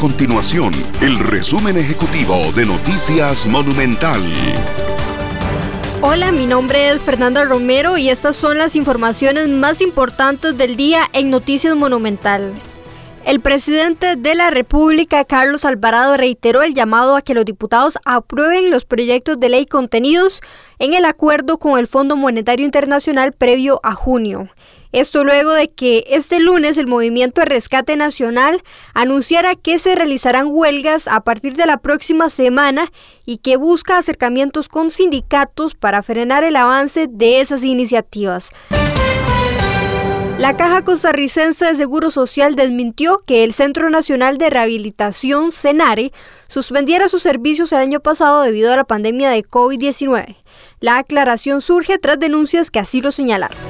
continuación el resumen ejecutivo de Noticias Monumental. Hola, mi nombre es Fernanda Romero y estas son las informaciones más importantes del día en Noticias Monumental. El presidente de la República, Carlos Alvarado, reiteró el llamado a que los diputados aprueben los proyectos de ley contenidos en el acuerdo con el Fondo Monetario Internacional previo a junio. Esto luego de que este lunes el Movimiento de Rescate Nacional anunciara que se realizarán huelgas a partir de la próxima semana y que busca acercamientos con sindicatos para frenar el avance de esas iniciativas. La Caja Costarricense de Seguro Social desmintió que el Centro Nacional de Rehabilitación, CENARE, suspendiera sus servicios el año pasado debido a la pandemia de COVID-19. La aclaración surge tras denuncias que así lo señalaron.